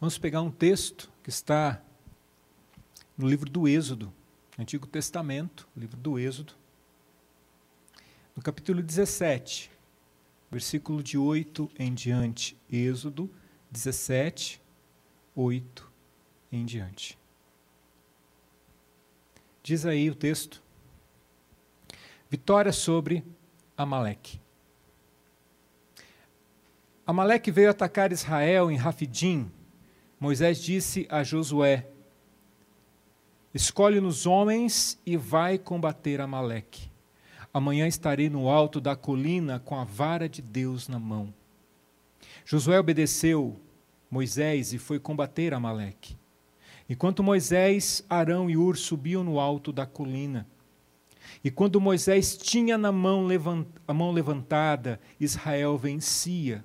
Vamos pegar um texto que está no livro do Êxodo, Antigo Testamento, livro do Êxodo, no capítulo 17, versículo de 8 em diante. Êxodo 17, 8 em diante. Diz aí o texto: Vitória sobre Amaleque. Amaleque veio atacar Israel em Rafidim. Moisés disse a Josué: Escolhe-nos homens e vai combater Amaleque. Amanhã estarei no alto da colina com a vara de Deus na mão. Josué obedeceu Moisés e foi combater Amaleque. Enquanto Moisés, Arão e Ur subiam no alto da colina. E quando Moisés tinha na mão a mão levantada, Israel vencia.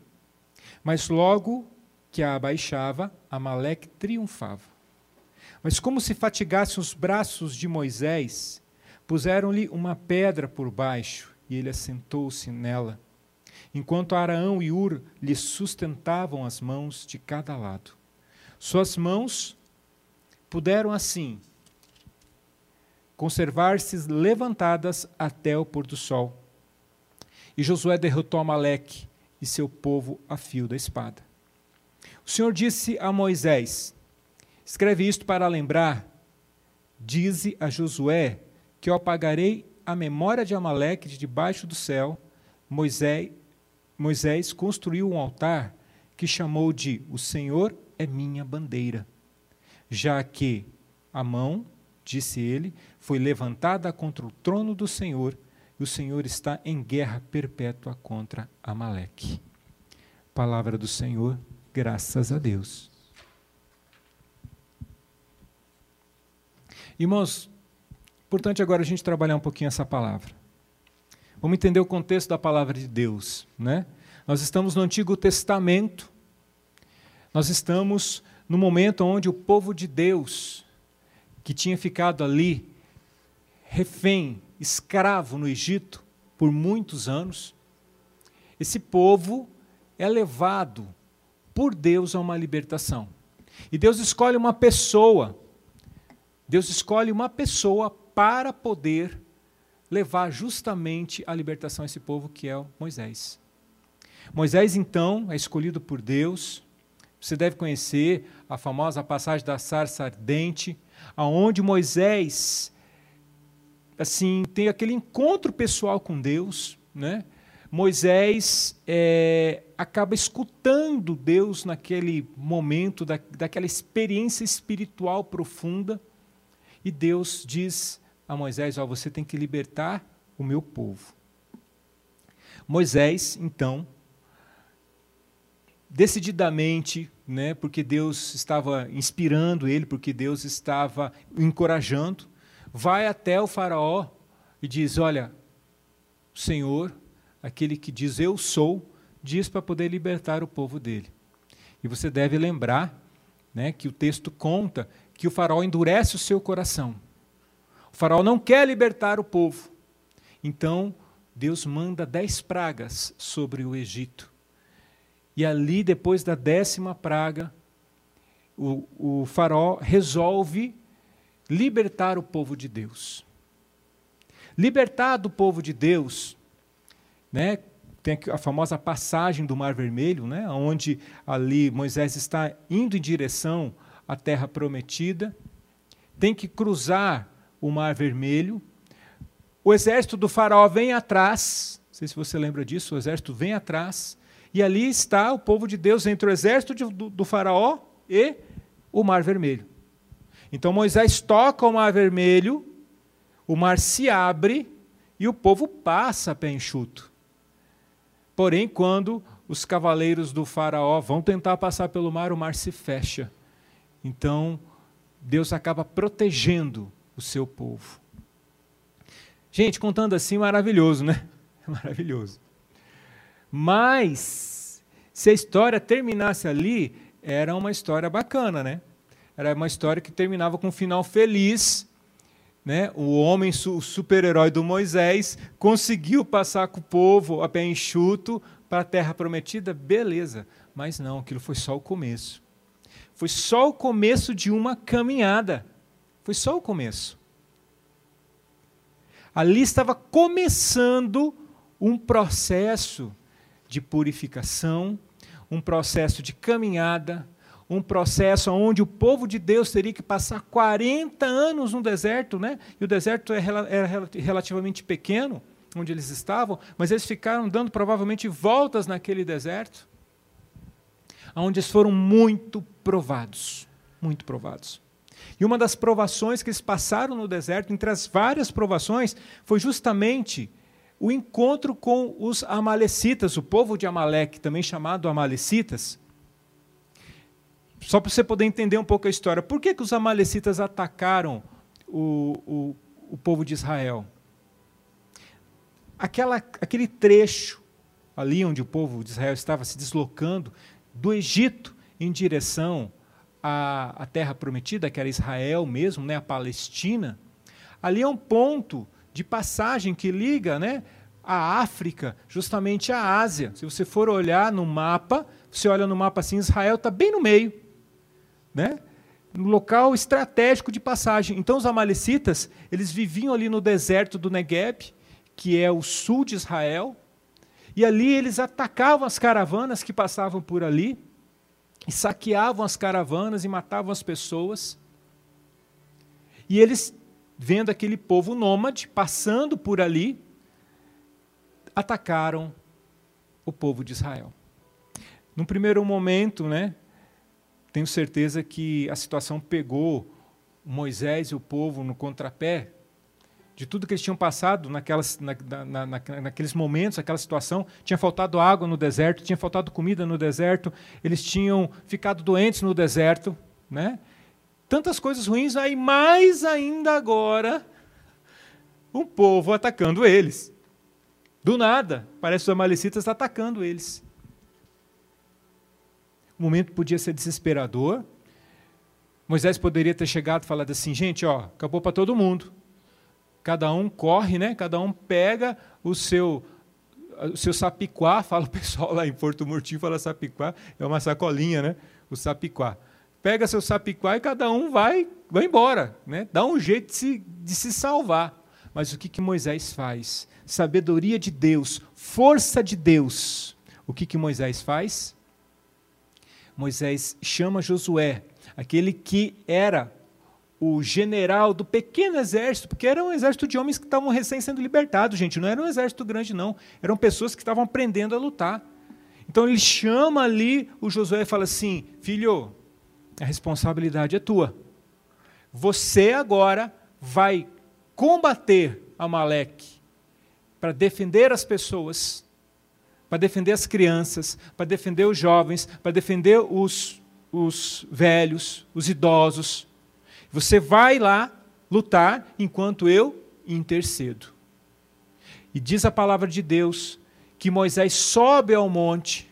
Mas logo que a abaixava, Amaleque triunfava. Mas como se fatigassem os braços de Moisés, puseram-lhe uma pedra por baixo, e ele assentou-se nela, enquanto Araão e Ur lhe sustentavam as mãos de cada lado. Suas mãos puderam assim conservar-se levantadas até o pôr do sol. E Josué derrotou Amaleque e seu povo a fio da espada. O Senhor disse a Moisés: Escreve isto para lembrar. Dize a Josué que eu apagarei a memória de Amaleque de debaixo do céu. Moisés, Moisés construiu um altar que chamou de O Senhor é minha bandeira já que a mão, disse ele, foi levantada contra o trono do Senhor, e o Senhor está em guerra perpétua contra Amaleque. Palavra do Senhor, graças a Deus. Irmãos, importante agora a gente trabalhar um pouquinho essa palavra. Vamos entender o contexto da palavra de Deus, né? Nós estamos no Antigo Testamento. Nós estamos no momento onde o povo de Deus, que tinha ficado ali, refém, escravo no Egito por muitos anos, esse povo é levado por Deus a uma libertação. E Deus escolhe uma pessoa, Deus escolhe uma pessoa para poder levar justamente a libertação a esse povo que é Moisés. Moisés, então, é escolhido por Deus você deve conhecer a famosa passagem da sarça ardente, aonde Moisés assim tem aquele encontro pessoal com Deus, né? Moisés é, acaba escutando Deus naquele momento, da, daquela experiência espiritual profunda, e Deus diz a Moisés: oh, você tem que libertar o meu povo. Moisés, então, decididamente, né, porque Deus estava inspirando ele, porque Deus estava encorajando, vai até o faraó e diz: "Olha, Senhor, aquele que diz eu sou, diz para poder libertar o povo dele". E você deve lembrar, né, que o texto conta que o faraó endurece o seu coração. O faraó não quer libertar o povo. Então, Deus manda dez pragas sobre o Egito. E ali, depois da décima praga, o, o faraó resolve libertar o povo de Deus. Libertar do povo de Deus, né, tem a famosa passagem do Mar Vermelho, né, onde ali Moisés está indo em direção à terra prometida, tem que cruzar o Mar Vermelho. O exército do faraó vem atrás, não sei se você lembra disso, o exército vem atrás, e ali está o povo de Deus entre o exército de, do, do Faraó e o Mar Vermelho. Então Moisés toca o Mar Vermelho, o mar se abre e o povo passa a pé enxuto. Porém, quando os cavaleiros do Faraó vão tentar passar pelo mar, o mar se fecha. Então, Deus acaba protegendo o seu povo. Gente, contando assim, maravilhoso, né? Maravilhoso. Mas, se a história terminasse ali, era uma história bacana, né? Era uma história que terminava com um final feliz. Né? O homem, o super-herói do Moisés, conseguiu passar com o povo a pé enxuto para a terra prometida, beleza. Mas não, aquilo foi só o começo. foi só o começo de uma caminhada. Foi só o começo. Ali estava começando um processo de purificação, um processo de caminhada, um processo onde o povo de Deus teria que passar 40 anos no deserto, né? E o deserto era relativamente pequeno, onde eles estavam, mas eles ficaram dando provavelmente voltas naquele deserto, onde eles foram muito provados, muito provados. E uma das provações que eles passaram no deserto, entre as várias provações, foi justamente o encontro com os amalecitas, o povo de Amaleque, também chamado amalecitas, só para você poder entender um pouco a história. Por que, que os amalecitas atacaram o, o, o povo de Israel? Aquela, aquele trecho ali onde o povo de Israel estava se deslocando do Egito em direção à, à terra prometida, que era Israel mesmo, né, a Palestina, ali é um ponto de passagem que liga né, a África justamente à Ásia. Se você for olhar no mapa, você olha no mapa assim, Israel está bem no meio né? no local estratégico de passagem. Então os amalecitas, eles viviam ali no deserto do Negueb, que é o sul de Israel, e ali eles atacavam as caravanas que passavam por ali, e saqueavam as caravanas e matavam as pessoas. E eles, vendo aquele povo nômade passando por ali, atacaram o povo de Israel. Num primeiro momento, né, tenho certeza que a situação pegou Moisés e o povo no contrapé de tudo que eles tinham passado naquelas, na, na, na, naqueles momentos, aquela situação. Tinha faltado água no deserto, tinha faltado comida no deserto, eles tinham ficado doentes no deserto. Né? Tantas coisas ruins, aí mais ainda agora, um povo atacando eles. Do nada, parece que os amalecitas atacando eles. O momento podia ser desesperador. Moisés poderia ter chegado e falado assim: gente, ó, acabou para todo mundo. Cada um corre, né? Cada um pega o seu o seu sapiquá, fala o pessoal lá em Porto Murtinho, fala sapiquá, é uma sacolinha, né? O sapiquá. Pega seu sapiquá e cada um vai, vai embora, né? Dá um jeito de se, de se salvar. Mas o que, que Moisés faz? Sabedoria de Deus, força de Deus. O que, que Moisés faz? Moisés chama Josué, aquele que era o general do pequeno exército, porque era um exército de homens que estavam recém sendo libertados, gente, não era um exército grande, não. Eram pessoas que estavam aprendendo a lutar. Então ele chama ali o Josué e fala assim: Filho, a responsabilidade é tua. Você agora vai combater Amaleque para defender as pessoas para defender as crianças, para defender os jovens, para defender os, os velhos, os idosos. Você vai lá lutar enquanto eu intercedo. E diz a palavra de Deus que Moisés sobe ao monte,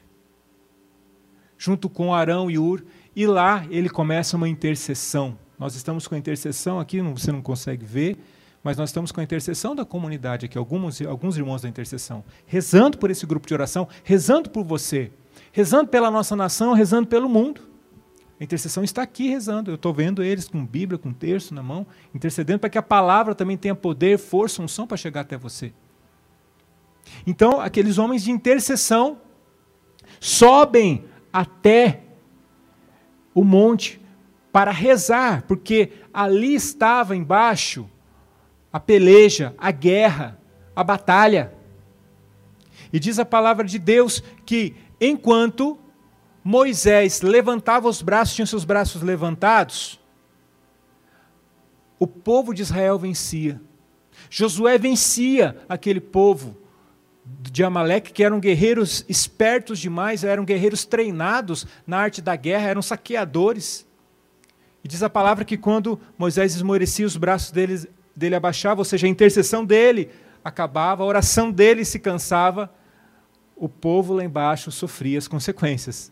junto com Arão e Ur, e lá ele começa uma intercessão. Nós estamos com a intercessão aqui, você não consegue ver, mas nós estamos com a intercessão da comunidade aqui, alguns, alguns irmãos da intercessão, rezando por esse grupo de oração, rezando por você, rezando pela nossa nação, rezando pelo mundo. A intercessão está aqui rezando. Eu estou vendo eles com Bíblia, com terço na mão, intercedendo para que a palavra também tenha poder, força, unção para chegar até você. Então, aqueles homens de intercessão sobem até o monte para rezar, porque ali estava embaixo a peleja, a guerra, a batalha. E diz a palavra de Deus que enquanto Moisés levantava os braços, tinha seus braços levantados, o povo de Israel vencia. Josué vencia aquele povo de Amaleque, que eram guerreiros espertos demais, eram guerreiros treinados na arte da guerra, eram saqueadores. E diz a palavra que quando Moisés esmorecia os braços deles, dele abaixava, ou seja, a intercessão dele acabava, a oração dele se cansava, o povo lá embaixo sofria as consequências.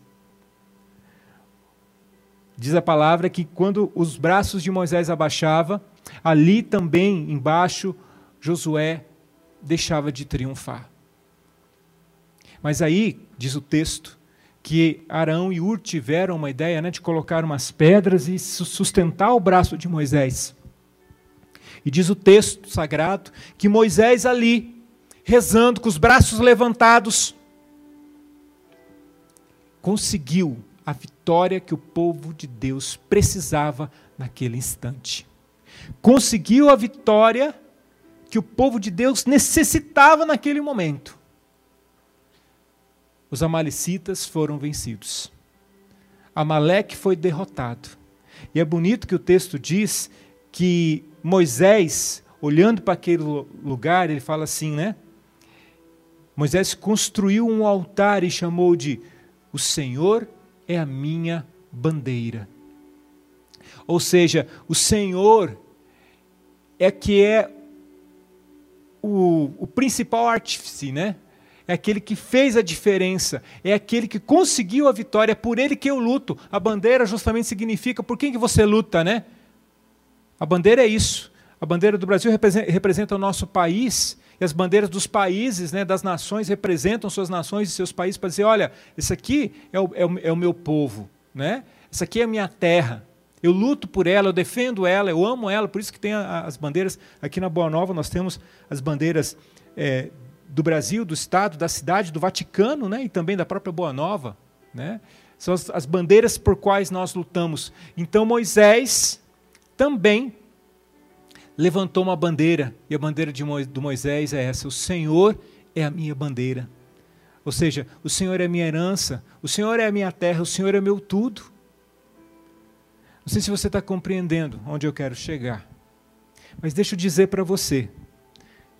Diz a palavra que quando os braços de Moisés abaixava, ali também embaixo Josué deixava de triunfar. Mas aí, diz o texto, que Arão e Ur tiveram uma ideia né, de colocar umas pedras e sustentar o braço de Moisés. E diz o texto sagrado que Moisés ali, rezando, com os braços levantados, conseguiu a vitória que o povo de Deus precisava naquele instante. Conseguiu a vitória que o povo de Deus necessitava naquele momento os amalecitas foram vencidos. Amaleque foi derrotado. E é bonito que o texto diz que Moisés, olhando para aquele lugar, ele fala assim, né? Moisés construiu um altar e chamou de O Senhor é a minha bandeira. Ou seja, o Senhor é que é o, o principal artífice, né? é aquele que fez a diferença, é aquele que conseguiu a vitória, é por ele que eu luto. A bandeira justamente significa por quem que você luta, né? A bandeira é isso. A bandeira do Brasil representa o nosso país, e as bandeiras dos países, né, das nações, representam suas nações e seus países para dizer: olha, esse aqui é o, é o, é o meu povo, né? essa aqui é a minha terra. Eu luto por ela, eu defendo ela, eu amo ela, por isso que tem a, as bandeiras. Aqui na Boa Nova nós temos as bandeiras é, do Brasil, do Estado, da cidade, do Vaticano né, e também da própria Boa Nova. Né? São as, as bandeiras por quais nós lutamos. Então Moisés também levantou uma bandeira, e a bandeira de Mo, do Moisés é essa: O Senhor é a minha bandeira. Ou seja, o Senhor é a minha herança, o Senhor é a minha terra, o Senhor é meu tudo. Não sei se você está compreendendo onde eu quero chegar, mas deixa eu dizer para você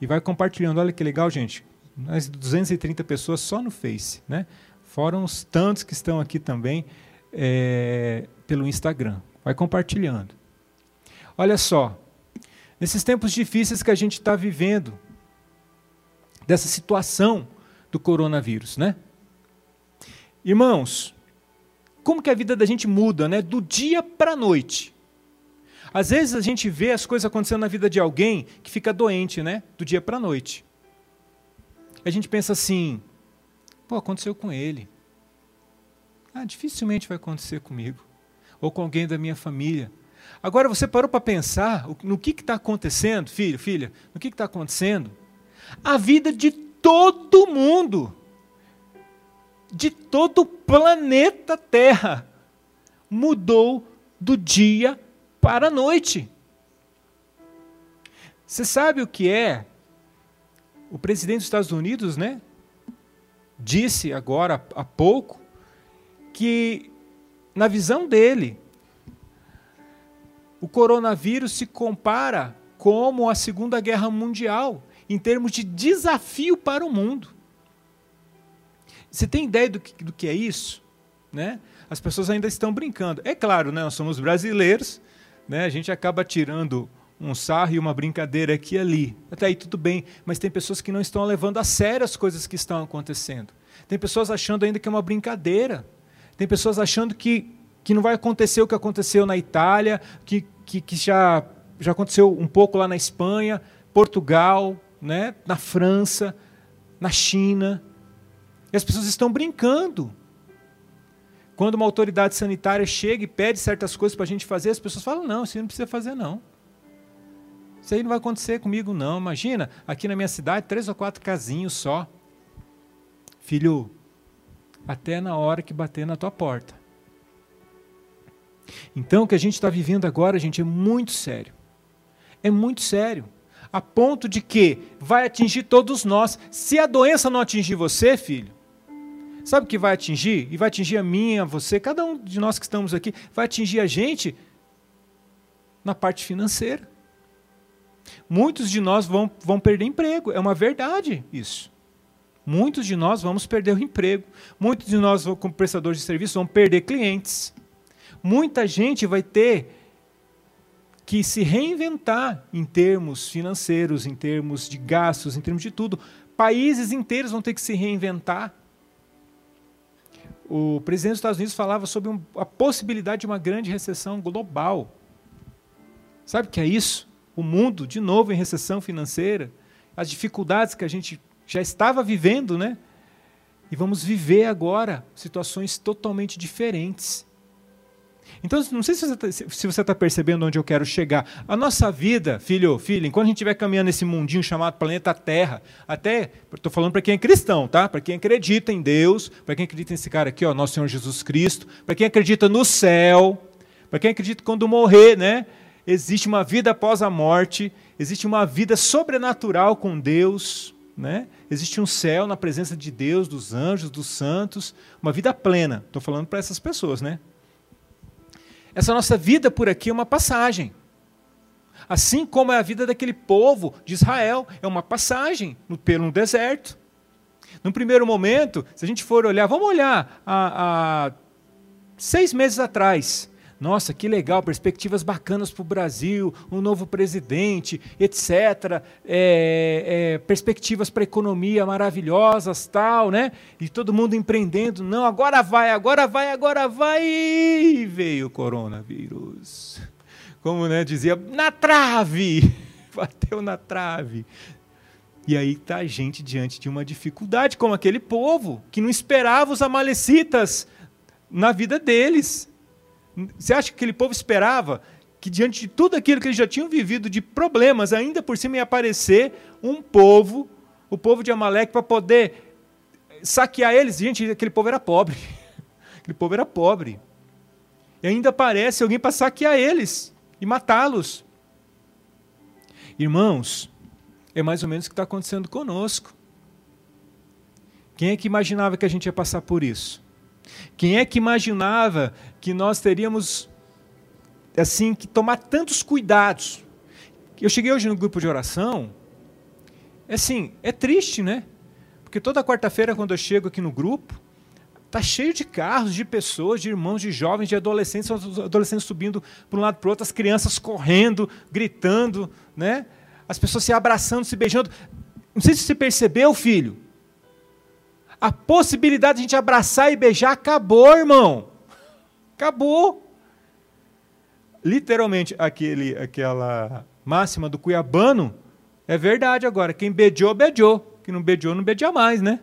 e vai compartilhando. Olha que legal, gente. Nós 230 pessoas só no Face, né? Fora os tantos que estão aqui também é, pelo Instagram. Vai compartilhando. Olha só, nesses tempos difíceis que a gente está vivendo, dessa situação do coronavírus, né? Irmãos, como que a vida da gente muda, né? Do dia para a noite. Às vezes a gente vê as coisas acontecendo na vida de alguém que fica doente, né? Do dia para a noite. A gente pensa assim: pô, aconteceu com ele. Ah, dificilmente vai acontecer comigo. Ou com alguém da minha família. Agora você parou para pensar no que está acontecendo, filho, filha, no que está acontecendo? A vida de todo mundo, de todo o planeta Terra, mudou do dia para a noite. Você sabe o que é? O presidente dos Estados Unidos, né, disse agora há pouco que na visão dele o coronavírus se compara como a Segunda Guerra Mundial em termos de desafio para o mundo. Você tem ideia do que, do que é isso? Né? As pessoas ainda estão brincando. É claro, né, nós somos brasileiros, né, a gente acaba tirando um sarro e uma brincadeira aqui e ali. Até aí tudo bem, mas tem pessoas que não estão levando a sério as coisas que estão acontecendo. Tem pessoas achando ainda que é uma brincadeira. Tem pessoas achando que, que não vai acontecer o que aconteceu na Itália, que, que, que já, já aconteceu um pouco lá na Espanha, Portugal, né, na França, na China. E as pessoas estão brincando. Quando uma autoridade sanitária chega e pede certas coisas para a gente fazer, as pessoas falam: não, isso aí não precisa fazer, não. Isso aí não vai acontecer comigo, não. Imagina, aqui na minha cidade, três ou quatro casinhos só. Filho, até na hora que bater na tua porta. Então, o que a gente está vivendo agora, gente, é muito sério. É muito sério. A ponto de que vai atingir todos nós. Se a doença não atingir você, filho, Sabe o que vai atingir? E vai atingir a mim, a você, cada um de nós que estamos aqui, vai atingir a gente na parte financeira. Muitos de nós vão, vão perder emprego, é uma verdade isso. Muitos de nós vamos perder o emprego. Muitos de nós, como prestadores de serviço, vão perder clientes. Muita gente vai ter que se reinventar em termos financeiros, em termos de gastos, em termos de tudo. Países inteiros vão ter que se reinventar o presidente dos Estados Unidos falava sobre um, a possibilidade de uma grande recessão global. Sabe o que é isso? O mundo, de novo, em recessão financeira, as dificuldades que a gente já estava vivendo, né? e vamos viver agora situações totalmente diferentes. Então, não sei se você está tá percebendo onde eu quero chegar. A nossa vida, filho, filha, enquanto a gente estiver caminhando nesse mundinho chamado planeta Terra, até, estou falando para quem é cristão, tá? Para quem acredita em Deus, para quem acredita nesse cara aqui, ó, nosso Senhor Jesus Cristo, para quem acredita no céu, para quem acredita que quando morrer, né, existe uma vida após a morte, existe uma vida sobrenatural com Deus, né? Existe um céu na presença de Deus, dos anjos, dos santos, uma vida plena. Estou falando para essas pessoas, né? Essa nossa vida por aqui é uma passagem. Assim como é a vida daquele povo de Israel, é uma passagem pelo deserto. No primeiro momento, se a gente for olhar, vamos olhar há seis meses atrás, nossa, que legal, perspectivas bacanas para o Brasil, um novo presidente, etc. É, é, perspectivas para a economia maravilhosas, tal, né? E todo mundo empreendendo. Não, agora vai, agora vai, agora vai. E veio o coronavírus. Como né, dizia, na trave! Bateu na trave. E aí está a gente diante de uma dificuldade, como aquele povo que não esperava os amalecitas na vida deles. Você acha que aquele povo esperava que, diante de tudo aquilo que eles já tinham vivido de problemas, ainda por cima ia aparecer um povo, o povo de Amaleque, para poder saquear eles? Gente, aquele povo era pobre. Aquele povo era pobre. E ainda aparece alguém para saquear eles e matá-los. Irmãos, é mais ou menos o que está acontecendo conosco. Quem é que imaginava que a gente ia passar por isso? Quem é que imaginava que nós teríamos assim que tomar tantos cuidados? Eu cheguei hoje no grupo de oração, é assim, é triste, né? Porque toda quarta-feira quando eu chego aqui no grupo, tá cheio de carros, de pessoas, de irmãos, de jovens, de adolescentes, adolescentes subindo para um lado para o outro, as crianças correndo, gritando, né? As pessoas se abraçando, se beijando. Não sei se você percebeu, filho a possibilidade de a gente abraçar e beijar acabou, irmão. Acabou. Literalmente, aquele, aquela máxima do Cuiabano é verdade agora. Quem beijou, beijou. Quem não beijou, não beija mais, né?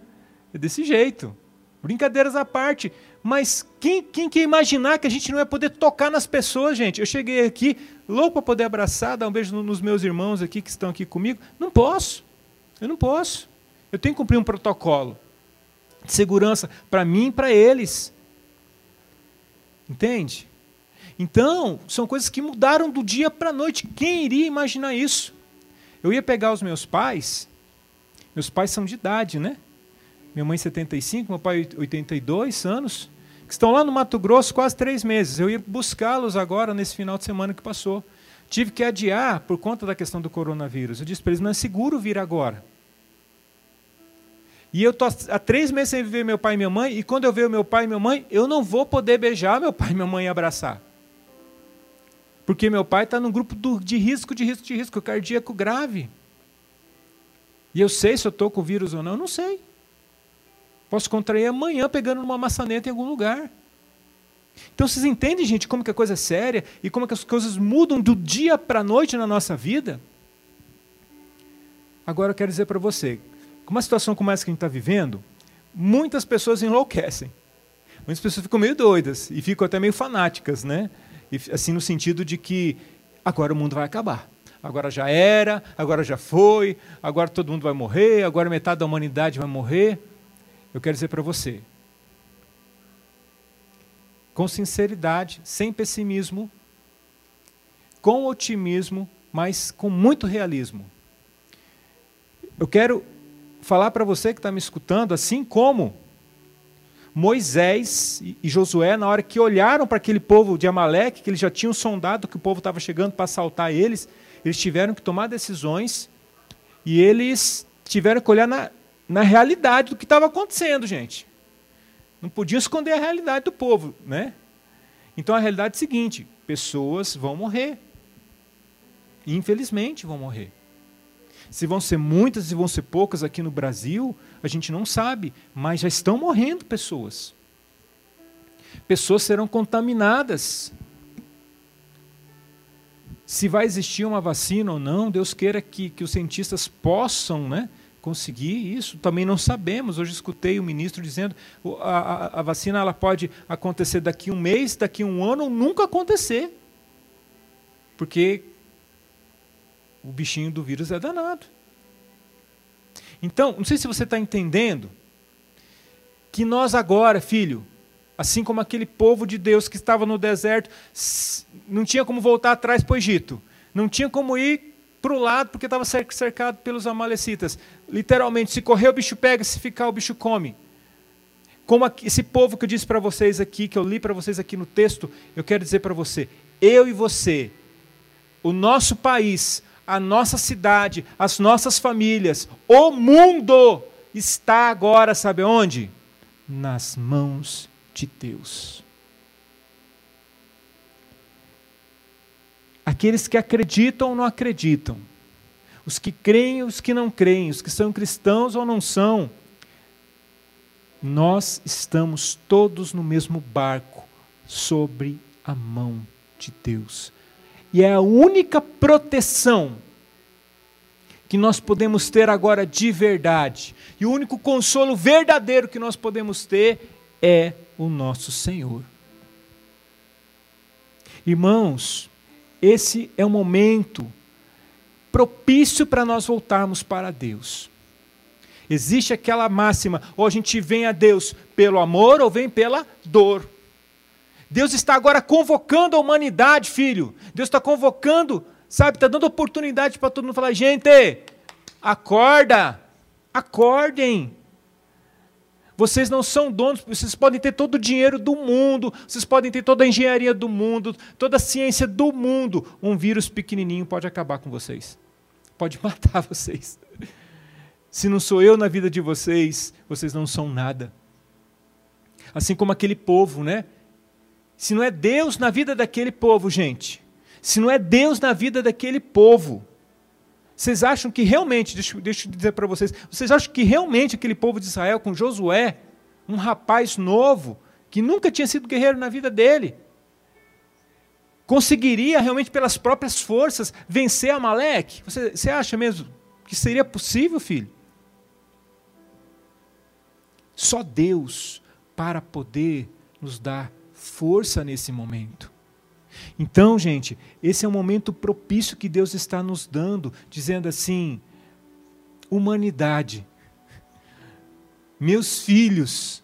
É desse jeito. Brincadeiras à parte. Mas quem, quem quer imaginar que a gente não vai poder tocar nas pessoas, gente? Eu cheguei aqui louco para poder abraçar, dar um beijo nos meus irmãos aqui que estão aqui comigo. Não posso. Eu não posso. Eu tenho que cumprir um protocolo de segurança para mim e para eles. Entende? Então, são coisas que mudaram do dia para a noite. Quem iria imaginar isso? Eu ia pegar os meus pais, meus pais são de idade, né? Minha mãe 75, meu pai 82 anos, que estão lá no Mato Grosso quase três meses. Eu ia buscá-los agora, nesse final de semana que passou. Tive que adiar por conta da questão do coronavírus. Eu disse para eles: não é seguro vir agora. E eu estou há três meses sem ver meu pai e minha mãe, e quando eu ver meu pai e minha mãe, eu não vou poder beijar meu pai e minha mãe e abraçar. Porque meu pai está num grupo de risco, de risco, de risco cardíaco grave. E eu sei se eu estou com vírus ou não, eu não sei. Posso contrair amanhã pegando numa maçaneta em algum lugar. Então vocês entendem, gente, como que a coisa é séria e como que as coisas mudam do dia para a noite na nossa vida? Agora eu quero dizer para você, com uma situação como essa que a gente está vivendo, muitas pessoas enlouquecem. Muitas pessoas ficam meio doidas e ficam até meio fanáticas, né? E, assim, no sentido de que agora o mundo vai acabar. Agora já era, agora já foi, agora todo mundo vai morrer, agora metade da humanidade vai morrer. Eu quero dizer para você, com sinceridade, sem pessimismo, com otimismo, mas com muito realismo. Eu quero falar para você que está me escutando, assim como Moisés e Josué, na hora que olharam para aquele povo de Amaleque, que eles já tinham sondado que o povo estava chegando para assaltar eles, eles tiveram que tomar decisões e eles tiveram que olhar na, na realidade do que estava acontecendo, gente. Não podiam esconder a realidade do povo, né? Então a realidade é a seguinte: pessoas vão morrer. Infelizmente vão morrer. Se vão ser muitas, se vão ser poucas aqui no Brasil, a gente não sabe, mas já estão morrendo pessoas. Pessoas serão contaminadas. Se vai existir uma vacina ou não, Deus queira que, que os cientistas possam né, conseguir isso? Também não sabemos. Hoje escutei o ministro dizendo a, a, a vacina ela pode acontecer daqui um mês, daqui um ano ou nunca acontecer. Porque o bichinho do vírus é danado. Então, não sei se você está entendendo que nós agora, filho, assim como aquele povo de Deus que estava no deserto, não tinha como voltar atrás para o Egito, não tinha como ir para o lado porque estava cercado pelos amalecitas. Literalmente, se correr o bicho pega, se ficar o bicho come. Como esse povo que eu disse para vocês aqui, que eu li para vocês aqui no texto, eu quero dizer para você, eu e você, o nosso país, a nossa cidade, as nossas famílias, o mundo está agora, sabe onde? Nas mãos de Deus. Aqueles que acreditam ou não acreditam, os que creem e os que não creem, os que são cristãos ou não são, nós estamos todos no mesmo barco, sobre a mão de Deus. E é a única proteção que nós podemos ter agora de verdade. E o único consolo verdadeiro que nós podemos ter é o nosso Senhor. Irmãos, esse é o momento propício para nós voltarmos para Deus. Existe aquela máxima, ou a gente vem a Deus pelo amor ou vem pela dor. Deus está agora convocando a humanidade, filho. Deus está convocando, sabe, está dando oportunidade para todo mundo falar: gente, acorda, acordem. Vocês não são donos, vocês podem ter todo o dinheiro do mundo, vocês podem ter toda a engenharia do mundo, toda a ciência do mundo. Um vírus pequenininho pode acabar com vocês, pode matar vocês. Se não sou eu na vida de vocês, vocês não são nada. Assim como aquele povo, né? Se não é Deus na vida daquele povo, gente, se não é Deus na vida daquele povo, vocês acham que realmente, deixa, deixa eu dizer para vocês, vocês acham que realmente aquele povo de Israel, com Josué, um rapaz novo, que nunca tinha sido guerreiro na vida dele, conseguiria realmente pelas próprias forças vencer Amaleque? Você, você acha mesmo que seria possível, filho? Só Deus para poder nos dar força nesse momento. Então, gente, esse é um momento propício que Deus está nos dando, dizendo assim: humanidade, meus filhos,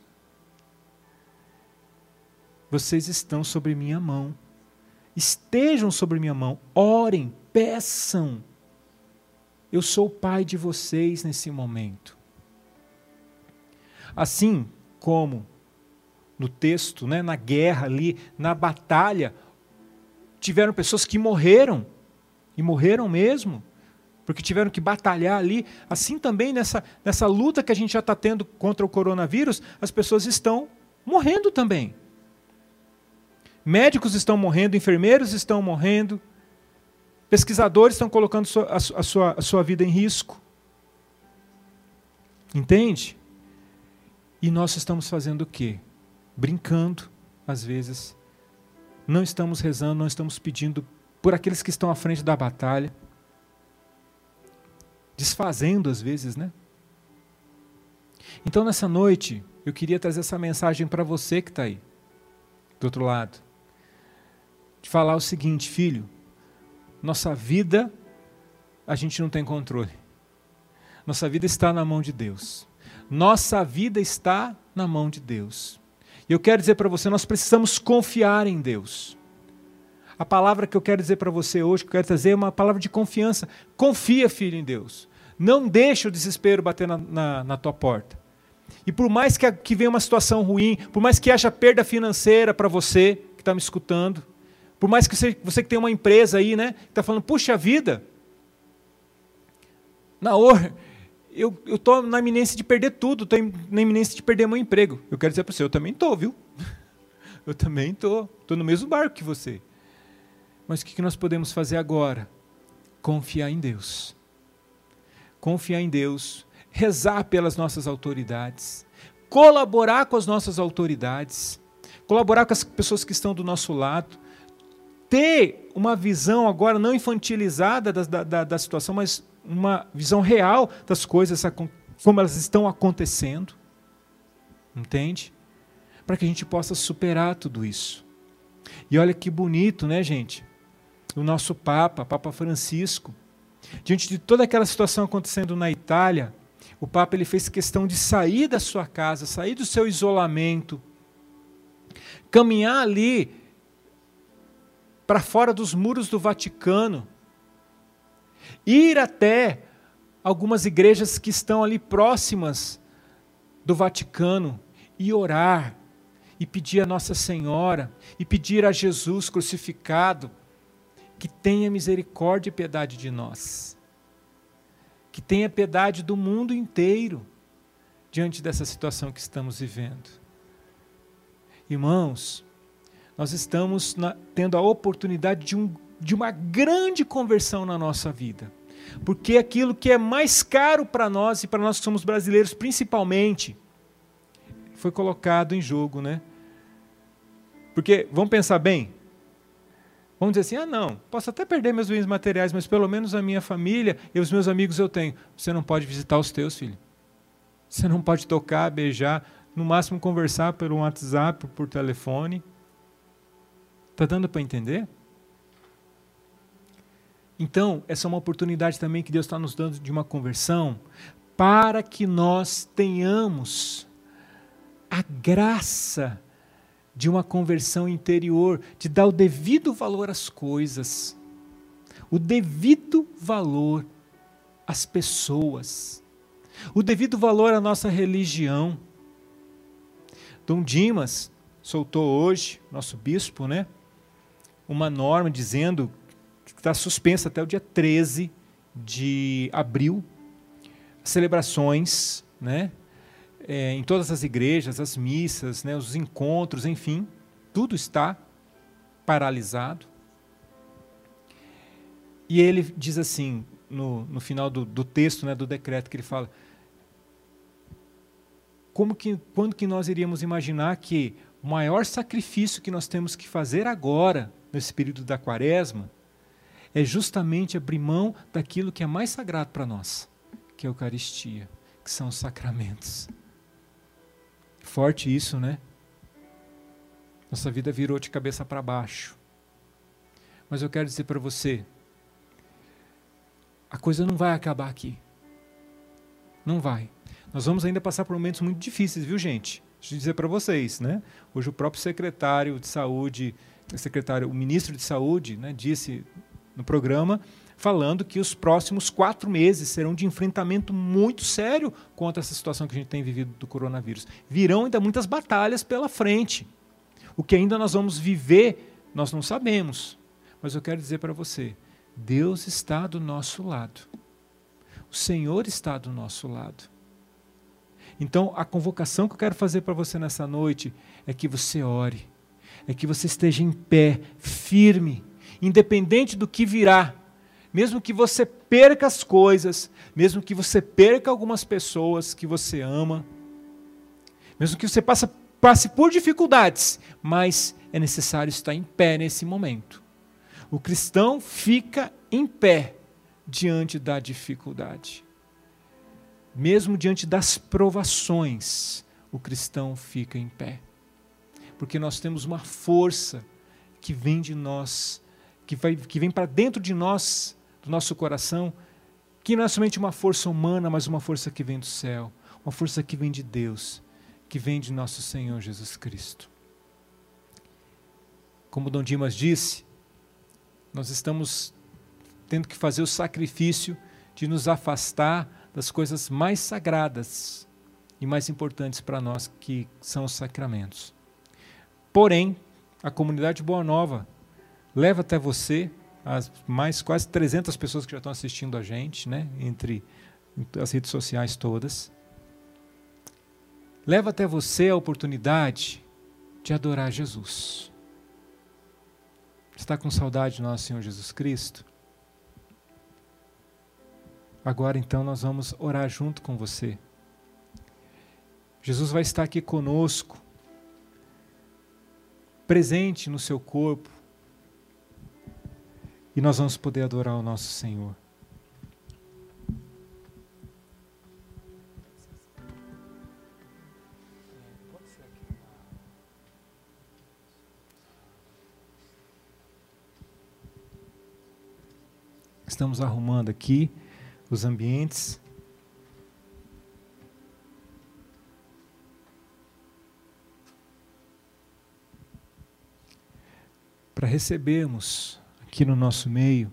vocês estão sobre minha mão, estejam sobre minha mão, orem, peçam. Eu sou o pai de vocês nesse momento. Assim como no texto, né, na guerra ali, na batalha, tiveram pessoas que morreram, e morreram mesmo, porque tiveram que batalhar ali. Assim também nessa, nessa luta que a gente já está tendo contra o coronavírus, as pessoas estão morrendo também. Médicos estão morrendo, enfermeiros estão morrendo, pesquisadores estão colocando a, sua, a sua vida em risco. Entende? E nós estamos fazendo o quê? Brincando, às vezes. Não estamos rezando, não estamos pedindo por aqueles que estão à frente da batalha. Desfazendo, às vezes, né? Então, nessa noite, eu queria trazer essa mensagem para você que está aí, do outro lado. De falar o seguinte, filho: nossa vida, a gente não tem controle. Nossa vida está na mão de Deus. Nossa vida está na mão de Deus. E eu quero dizer para você, nós precisamos confiar em Deus. A palavra que eu quero dizer para você hoje, que eu quero trazer, é uma palavra de confiança. Confia, filho, em Deus. Não deixe o desespero bater na, na, na tua porta. E por mais que, que venha uma situação ruim, por mais que haja perda financeira para você que está me escutando, por mais que você, você que tem uma empresa aí, né, que está falando, puxa vida, na hora, eu estou na iminência de perder tudo, estou na iminência de perder meu emprego. Eu quero dizer para você, eu também estou, viu? Eu também estou. Estou no mesmo barco que você. Mas o que nós podemos fazer agora? Confiar em Deus. Confiar em Deus, rezar pelas nossas autoridades, colaborar com as nossas autoridades, colaborar com as pessoas que estão do nosso lado, ter uma visão agora não infantilizada da, da, da situação, mas uma visão real das coisas como elas estão acontecendo. Entende? Para que a gente possa superar tudo isso. E olha que bonito, né, gente? O nosso Papa, Papa Francisco, diante de toda aquela situação acontecendo na Itália, o Papa ele fez questão de sair da sua casa, sair do seu isolamento, caminhar ali para fora dos muros do Vaticano, ir até algumas igrejas que estão ali próximas do Vaticano e orar e pedir a Nossa Senhora e pedir a Jesus crucificado que tenha misericórdia e piedade de nós. Que tenha piedade do mundo inteiro diante dessa situação que estamos vivendo. Irmãos, nós estamos na, tendo a oportunidade de, um, de uma grande conversão na nossa vida. Porque aquilo que é mais caro para nós e para nós que somos brasileiros principalmente, foi colocado em jogo, né? Porque, vamos pensar bem, vamos dizer assim: ah, não, posso até perder meus bens materiais, mas pelo menos a minha família e os meus amigos eu tenho. Você não pode visitar os teus, filho. Você não pode tocar, beijar, no máximo conversar pelo WhatsApp, por telefone. Está dando para entender? Então, essa é uma oportunidade também que Deus está nos dando de uma conversão para que nós tenhamos a graça de uma conversão interior, de dar o devido valor às coisas, o devido valor às pessoas, o devido valor à nossa religião. Dom Dimas soltou hoje, nosso bispo, né, uma norma dizendo está suspensa até o dia 13 de abril, celebrações, né, é, em todas as igrejas, as missas, né, os encontros, enfim, tudo está paralisado. E ele diz assim, no, no final do, do texto, né, do decreto, que ele fala: como que, quando que nós iríamos imaginar que o maior sacrifício que nós temos que fazer agora, nesse período da quaresma, é justamente abrir mão daquilo que é mais sagrado para nós, que é a Eucaristia, que são os sacramentos. Forte isso, né? Nossa vida virou de cabeça para baixo. Mas eu quero dizer para você, a coisa não vai acabar aqui. Não vai. Nós vamos ainda passar por momentos muito difíceis, viu, gente? Deixa eu dizer para vocês, né? Hoje o próprio secretário de saúde, secretário, o ministro de saúde, né, disse no programa falando que os próximos quatro meses serão de enfrentamento muito sério contra essa situação que a gente tem vivido do coronavírus. Virão ainda muitas batalhas pela frente. O que ainda nós vamos viver, nós não sabemos. Mas eu quero dizer para você: Deus está do nosso lado. O Senhor está do nosso lado. Então, a convocação que eu quero fazer para você nessa noite é que você ore, é que você esteja em pé, firme, independente do que virá mesmo que você perca as coisas, mesmo que você perca algumas pessoas que você ama, mesmo que você passe, passe por dificuldades, mas é necessário estar em pé nesse momento. O cristão fica em pé diante da dificuldade. Mesmo diante das provações, o cristão fica em pé. Porque nós temos uma força que vem de nós, que, vai, que vem para dentro de nós do nosso coração, que não é somente uma força humana, mas uma força que vem do céu, uma força que vem de Deus, que vem de nosso Senhor Jesus Cristo. Como Dom Dimas disse, nós estamos tendo que fazer o sacrifício de nos afastar das coisas mais sagradas e mais importantes para nós, que são os sacramentos. Porém, a comunidade Boa Nova leva até você as mais quase 300 pessoas que já estão assistindo a gente, né, entre as redes sociais todas. Leva até você a oportunidade de adorar Jesus. Está com saudade do nosso Senhor Jesus Cristo? Agora então nós vamos orar junto com você. Jesus vai estar aqui conosco, presente no seu corpo, e nós vamos poder adorar o nosso Senhor. Estamos arrumando aqui os ambientes. Para recebermos aqui no nosso meio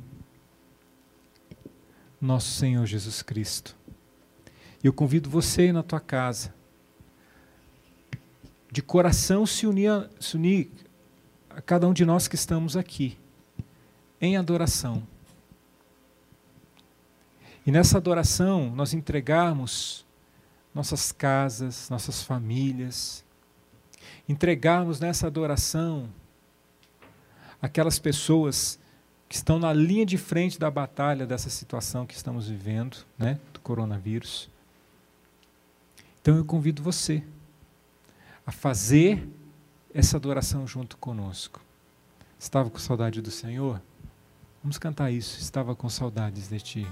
nosso Senhor Jesus Cristo. E eu convido você aí na tua casa, de coração se unir, a, se unir a cada um de nós que estamos aqui, em adoração. E nessa adoração nós entregarmos nossas casas, nossas famílias, entregarmos nessa adoração aquelas pessoas que estão na linha de frente da batalha dessa situação que estamos vivendo, né, do coronavírus. Então eu convido você a fazer essa adoração junto conosco. Estava com saudade do Senhor? Vamos cantar isso. Estava com saudades de ti.